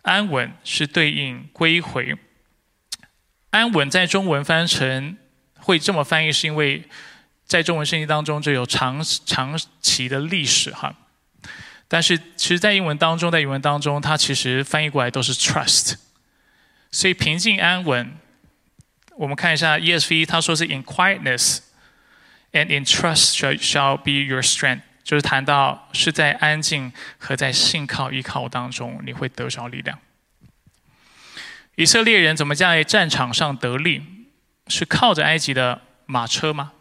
[SPEAKER 1] 安稳是对应归回。安稳在中文翻成会这么翻译，是因为在中文圣经当中就有长长期的历史哈。但是其实，在英文当中，在英文当中，它其实翻译过来都是 trust。所以平静安稳，我们看一下 ESV，他说是 in quietness and in trust shall shall be your strength。就是谈到是在安静和在信靠依靠当中，你会得着力量。以色列人怎么在战场上得力？是靠着埃及的马车吗？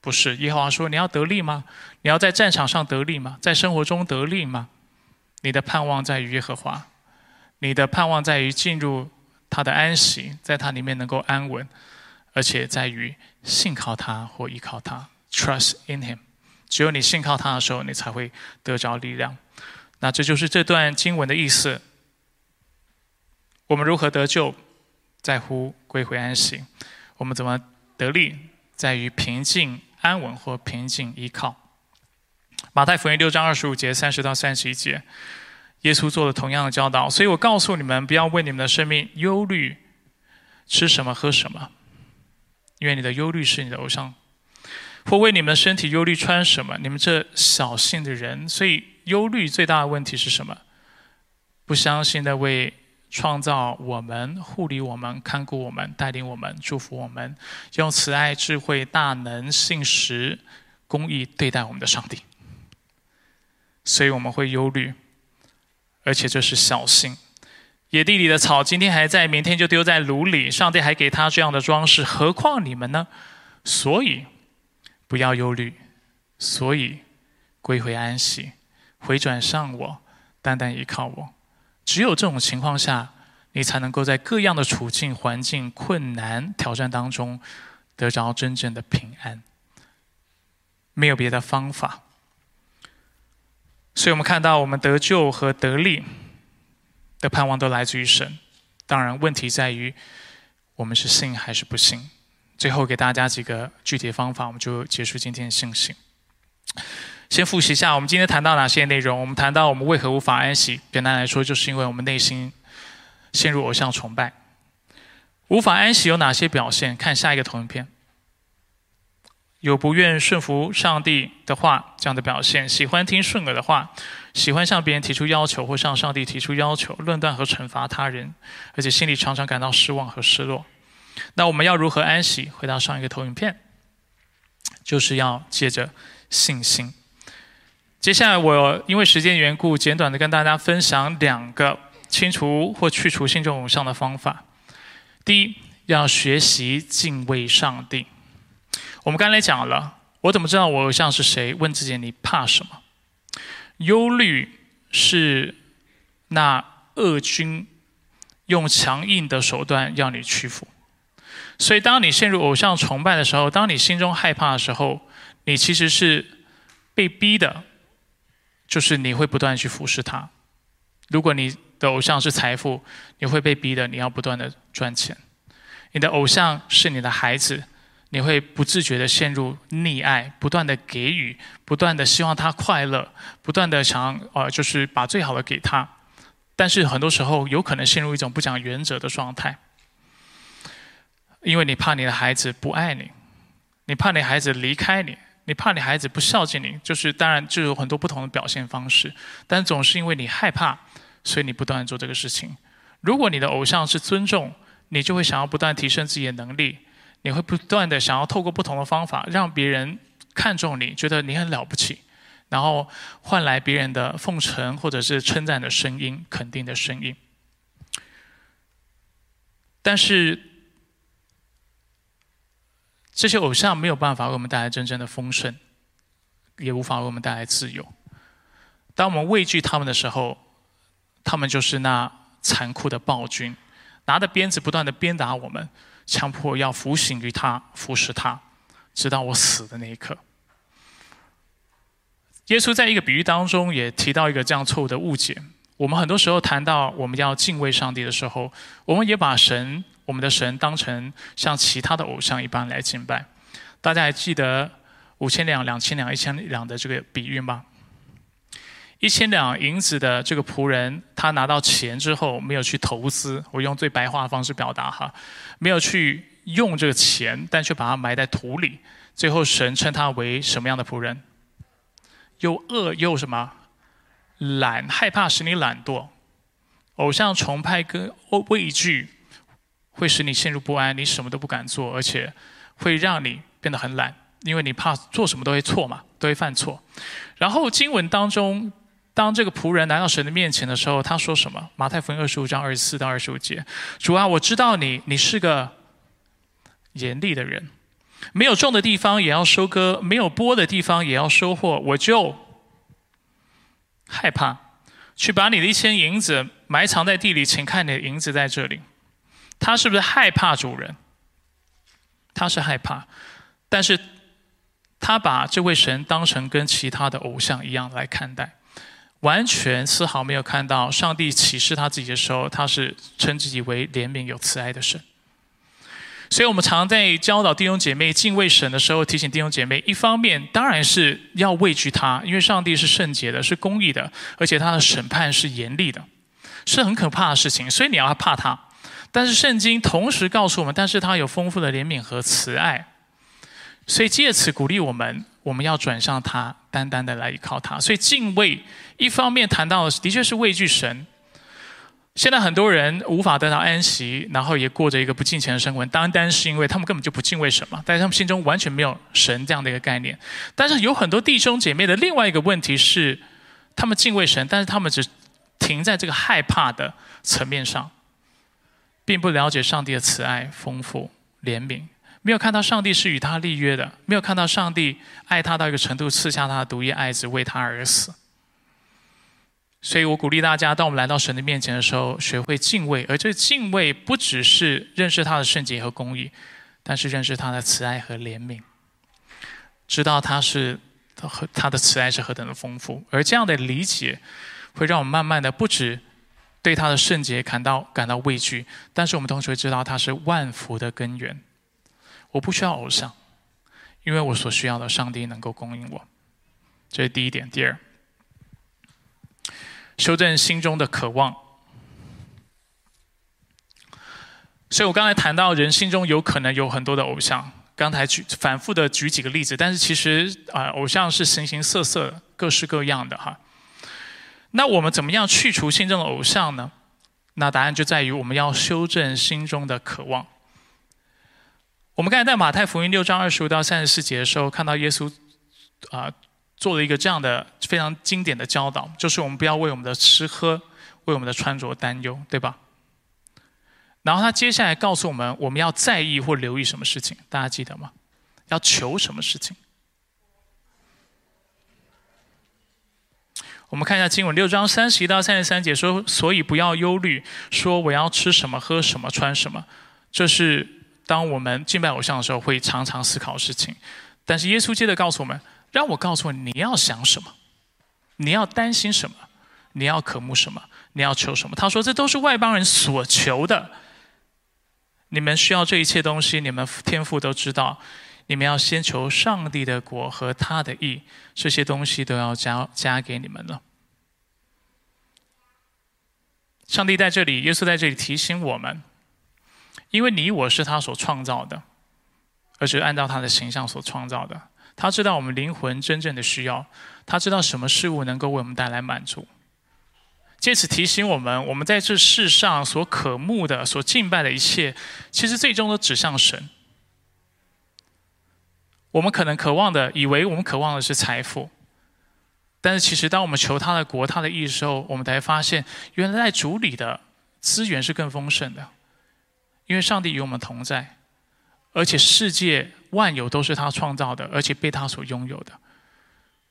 [SPEAKER 1] 不是。耶和华说：“你要得利吗？你要在战场上得利吗？在生活中得利吗？你的盼望在于耶和华，你的盼望在于进入他的安息，在他里面能够安稳，而且在于信靠他或依靠他，trust in him。只有你信靠他的时候，你才会得着力量。那这就是这段经文的意思。我们如何得救，在乎归回安息；我们怎么得力，在于平静安稳或平静依靠。马太福音六章二十五节三十到三十一节，耶稣做了同样的教导。所以我告诉你们，不要为你们的生命忧虑，吃什么喝什么，因为你的忧虑是你的偶像；或为你们的身体忧虑穿什么，你们这小信的人。所以忧虑最大的问题是什么？不相信的为。创造我们、护理我们、看顾我们、带领我们、祝福我们，用慈爱、智慧、大能、信实、公义对待我们的上帝。所以我们会忧虑，而且这是小心。野地里的草今天还在，明天就丢在炉里。上帝还给他这样的装饰，何况你们呢？所以不要忧虑，所以归回安息，回转向我，单单依靠我。只有这种情况下，你才能够在各样的处境、环境、困难、挑战当中得着真正的平安。没有别的方法。所以我们看到，我们得救和得力的盼望都来自于神。当然，问题在于我们是信还是不信。最后给大家几个具体方法，我们就结束今天的信息。先复习一下，我们今天谈到哪些内容？我们谈到我们为何无法安息。简单来说，就是因为我们内心陷入偶像崇拜。无法安息有哪些表现？看下一个投影片。有不愿顺服上帝的话这样的表现，喜欢听顺耳的话，喜欢向别人提出要求或向上帝提出要求，论断和惩罚他人，而且心里常常感到失望和失落。那我们要如何安息？回到上一个投影片，就是要借着信心。接下来，我因为时间缘故，简短的跟大家分享两个清除或去除心中偶像的方法。第一，要学习敬畏上帝。我们刚才讲了，我怎么知道我偶像是谁？问自己，你怕什么？忧虑是那恶君用强硬的手段要你屈服。所以，当你陷入偶像崇拜的时候，当你心中害怕的时候，你其实是被逼的。就是你会不断去服侍他。如果你的偶像是财富，你会被逼的，你要不断的赚钱。你的偶像是你的孩子，你会不自觉的陷入溺爱，不断的给予，不断的希望他快乐，不断的想呃，就是把最好的给他。但是很多时候有可能陷入一种不讲原则的状态，因为你怕你的孩子不爱你，你怕你孩子离开你。你怕你孩子不孝敬你，就是当然就有很多不同的表现方式，但总是因为你害怕，所以你不断做这个事情。如果你的偶像是尊重，你就会想要不断提升自己的能力，你会不断的想要透过不同的方法让别人看重你，觉得你很了不起，然后换来别人的奉承或者是称赞的声音、肯定的声音。但是。这些偶像没有办法为我们带来真正的丰盛，也无法为我们带来自由。当我们畏惧他们的时候，他们就是那残酷的暴君，拿着鞭子不断的鞭打我们，强迫要服刑于他、服侍他，直到我死的那一刻。耶稣在一个比喻当中也提到一个这样错误的误解：我们很多时候谈到我们要敬畏上帝的时候，我们也把神。我们的神当成像其他的偶像一般来敬拜，大家还记得五千两、两千两、一千两的这个比喻吗？一千两银子的这个仆人，他拿到钱之后没有去投资，我用最白话的方式表达哈，没有去用这个钱，但却把它埋在土里。最后神称他为什么样的仆人？又恶又什么？懒，害怕使你懒惰，偶像崇拜跟畏惧。会使你陷入不安，你什么都不敢做，而且会让你变得很懒，因为你怕做什么都会错嘛，都会犯错。然后经文当中，当这个仆人来到神的面前的时候，他说什么？马太福音二十五章二十四到二十五节：主啊，我知道你，你是个严厉的人，没有种的地方也要收割，没有播的地方也要收获。我就害怕，去把你的一千银子埋藏在地里，请看你的银子在这里。他是不是害怕主人？他是害怕，但是他把这位神当成跟其他的偶像一样来看待，完全丝毫没有看到上帝启示他自己的时候，他是称自己为怜悯有慈爱的神。所以，我们常在教导弟兄姐妹敬畏神的时候，提醒弟兄姐妹：一方面当然是要畏惧他，因为上帝是圣洁的，是公义的，而且他的审判是严厉的，是很可怕的事情。所以你要怕他。但是圣经同时告诉我们，但是他有丰富的怜悯和慈爱，所以借此鼓励我们，我们要转向他，单单的来依靠他。所以敬畏，一方面谈到的确是畏惧神。现在很多人无法得到安息，然后也过着一个不敬虔的生活，单单是因为他们根本就不敬畏神嘛，在他们心中完全没有神这样的一个概念。但是有很多弟兄姐妹的另外一个问题是，他们敬畏神，但是他们只停在这个害怕的层面上，并不了解上帝的慈爱、丰富、怜悯，没有看到上帝是与他立约的，没有看到上帝爱他到一个程度，赐下他的独一爱子为他而死。所以我鼓励大家，当我们来到神的面前的时候，学会敬畏。而这敬畏不只是认识他的圣洁和公义，但是认识他的慈爱和怜悯，知道他是和他的慈爱是何等的丰富。而这样的理解，会让我们慢慢的不止对他的圣洁感到感到畏惧，但是我们同时会知道他是万福的根源。我不需要偶像，因为我所需要的上帝能够供应我。这是第一点。第二。修正心中的渴望，所以我刚才谈到人心中有可能有很多的偶像，刚才举反复的举几个例子，但是其实啊，偶像是形形色色、各式各样的哈。那我们怎么样去除心中的偶像呢？那答案就在于我们要修正心中的渴望。我们刚才在马太福音六章二十五到三十四节的时候，看到耶稣啊。做了一个这样的非常经典的教导，就是我们不要为我们的吃喝、为我们的穿着担忧，对吧？然后他接下来告诉我们，我们要在意或留意什么事情，大家记得吗？要求什么事情？我们看一下经文六章三十一到三十三节说：“所以不要忧虑，说我要吃什么、喝什么、穿什么。”这是当我们敬拜偶像的时候会常常思考事情。但是耶稣接着告诉我们。让我告诉你，你要想什么？你要担心什么？你要渴慕什么？你要求什么？他说：“这都是外邦人所求的。你们需要这一切东西，你们天父都知道。你们要先求上帝的国和他的意，这些东西都要加加给你们了。”上帝在这里，耶稣在这里提醒我们：因为你我是他所创造的，而是按照他的形象所创造的。他知道我们灵魂真正的需要，他知道什么事物能够为我们带来满足，借此提醒我们，我们在这世上所渴慕的、所敬拜的一切，其实最终都指向神。我们可能渴望的，以为我们渴望的是财富，但是其实当我们求他的国、他的意的时候，我们才发现，原来在主里的资源是更丰盛的，因为上帝与我们同在，而且世界。万有都是他创造的，而且被他所拥有的，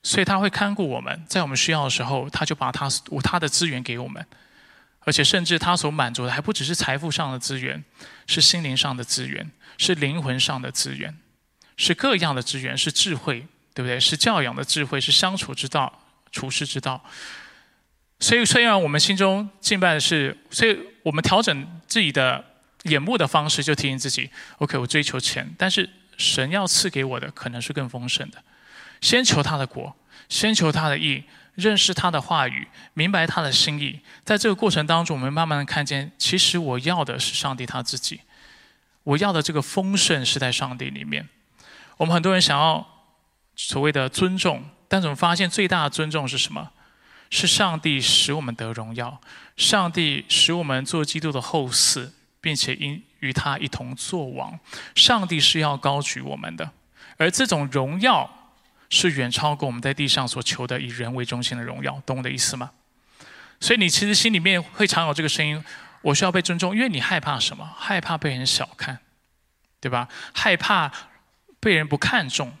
[SPEAKER 1] 所以他会看顾我们，在我们需要的时候，他就把他他的资源给我们，而且甚至他所满足的还不只是财富上的资源，是心灵上的资源，是灵魂上的资源，是各样的资源，是智慧，对不对？是教养的智慧，是相处之道、处世之道。所以，虽然我们心中敬拜的是，所以我们调整自己的眼目的方式，就提醒自己：OK，我追求钱，但是。神要赐给我的可能是更丰盛的，先求他的国，先求他的义，认识他的话语，明白他的心意。在这个过程当中，我们慢慢的看见，其实我要的是上帝他自己，我要的这个丰盛是在上帝里面。我们很多人想要所谓的尊重，但怎么发现最大的尊重是什么？是上帝使我们得荣耀，上帝使我们做基督的后嗣。并且因与他一同作王，上帝是要高举我们的，而这种荣耀是远超过我们在地上所求的以人为中心的荣耀，懂我的意思吗？所以你其实心里面会常有这个声音：我需要被尊重，因为你害怕什么？害怕被人小看，对吧？害怕被人不看重。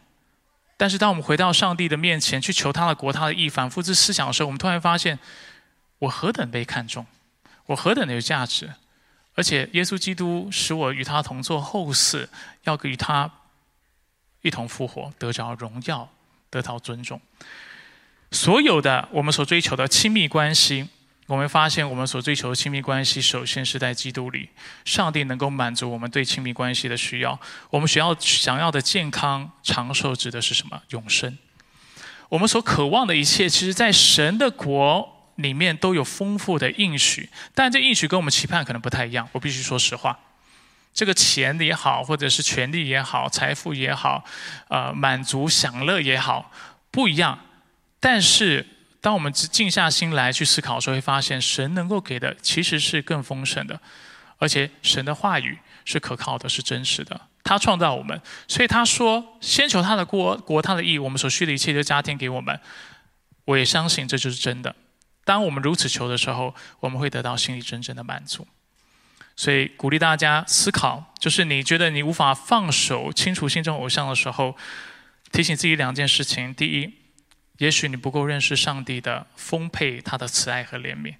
[SPEAKER 1] 但是当我们回到上帝的面前去求他的国、他的义，反复之思想的时候，我们突然发现，我何等被看重，我何等的有价值，而且耶稣基督使我与他同坐后世，要与他一同复活，得着荣耀，得到尊重。所有的我们所追求的亲密关系。我们发现，我们所追求的亲密关系，首先是在基督里，上帝能够满足我们对亲密关系的需要。我们需要想要的健康长寿，指的是什么？永生。我们所渴望的一切，其实，在神的国里面都有丰富的应许，但这应许跟我们期盼可能不太一样。我必须说实话，这个钱也好，或者是权力也好，财富也好，呃，满足享乐也好，不一样。但是。当我们静下心来去思考的时候，会发现神能够给的其实是更丰盛的，而且神的话语是可靠的，是真实的。他创造我们，所以他说：“先求他的国，国他的义，我们所需的一切就加添给我们。”我也相信这就是真的。当我们如此求的时候，我们会得到心里真正的满足。所以鼓励大家思考，就是你觉得你无法放手清除心中偶像的时候，提醒自己两件事情：第一。也许你不够认识上帝的丰沛，他的慈爱和怜悯。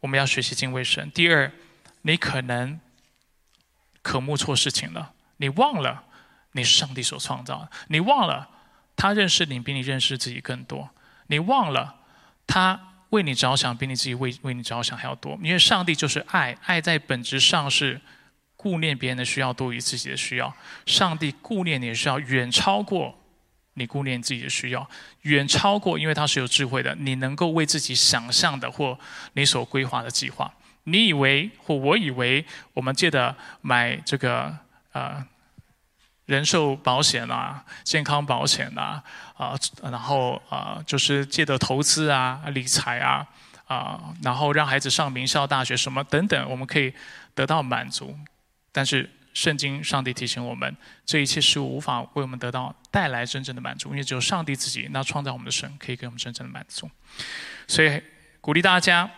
[SPEAKER 1] 我们要学习敬畏神。第二，你可能渴慕错事情了。你忘了你是上帝所创造的，你忘了他认识你比你认识自己更多，你忘了他为你着想比你自己为为你着想还要多。因为上帝就是爱，爱在本质上是顾念别人的需要多于自己的需要。上帝顾念你的需要远超过。你顾念自己的需要，远超过，因为他是有智慧的。你能够为自己想象的或你所规划的计划，你以为或我以为，我们借的买这个呃人寿保险啊、健康保险啊啊，然后啊就是借的投资啊、理财啊啊，然后让孩子上名校大学什么等等，我们可以得到满足，但是。圣经，上帝提醒我们，这一切事物无法为我们得到带来真正的满足，因为只有上帝自己，那创造我们的神，可以给我们真正的满足。所以鼓励大家，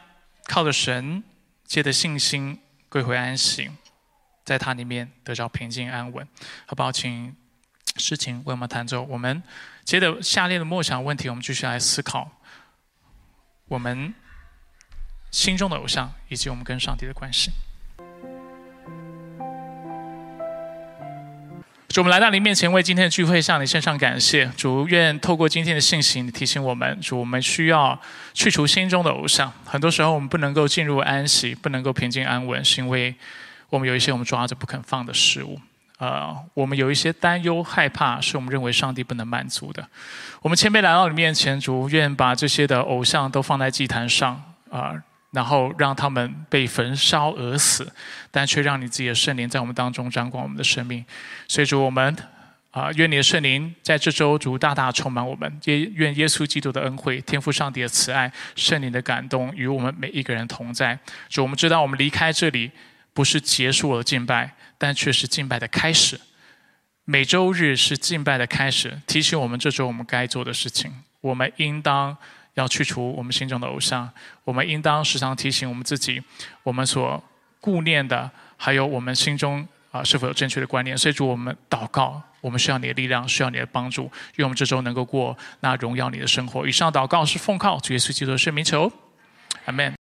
[SPEAKER 1] 靠着神，借着信心归回安息，在他里面得着平静安稳。好不好？请诗情为我们弹奏。我们接着下列的默想问题，我们继续来思考我们心中的偶像，以及我们跟上帝的关系。主，我们来到您面前，为今天的聚会向你献上感谢。主，愿透过今天的信息，提醒我们，主，我们需要去除心中的偶像。很多时候，我们不能够进入安息，不能够平静安稳，是因为我们有一些我们抓着不肯放的事物。呃，我们有一些担忧、害怕，是我们认为上帝不能满足的。我们谦卑来到你面前，主，愿把这些的偶像都放在祭坛上啊。然后让他们被焚烧而死，但却让你自己的圣灵在我们当中掌管我们的生命。所以主我们啊，愿你的圣灵在这周主大大充满我们。也愿耶稣基督的恩惠、天赋上帝的慈爱、圣灵的感动与我们每一个人同在。主，我们知道我们离开这里不是结束了敬拜，但却是敬拜的开始。每周日是敬拜的开始，提醒我们这周我们该做的事情。我们应当。要去除我们心中的偶像，我们应当时常提醒我们自己，我们所顾念的，还有我们心中啊是否有正确的观念。所以主，我们祷告，我们需要你的力量，需要你的帮助，愿我们这周能够过那荣耀你的生活。以上祷告是奉靠主耶稣基督的圣名求，阿门。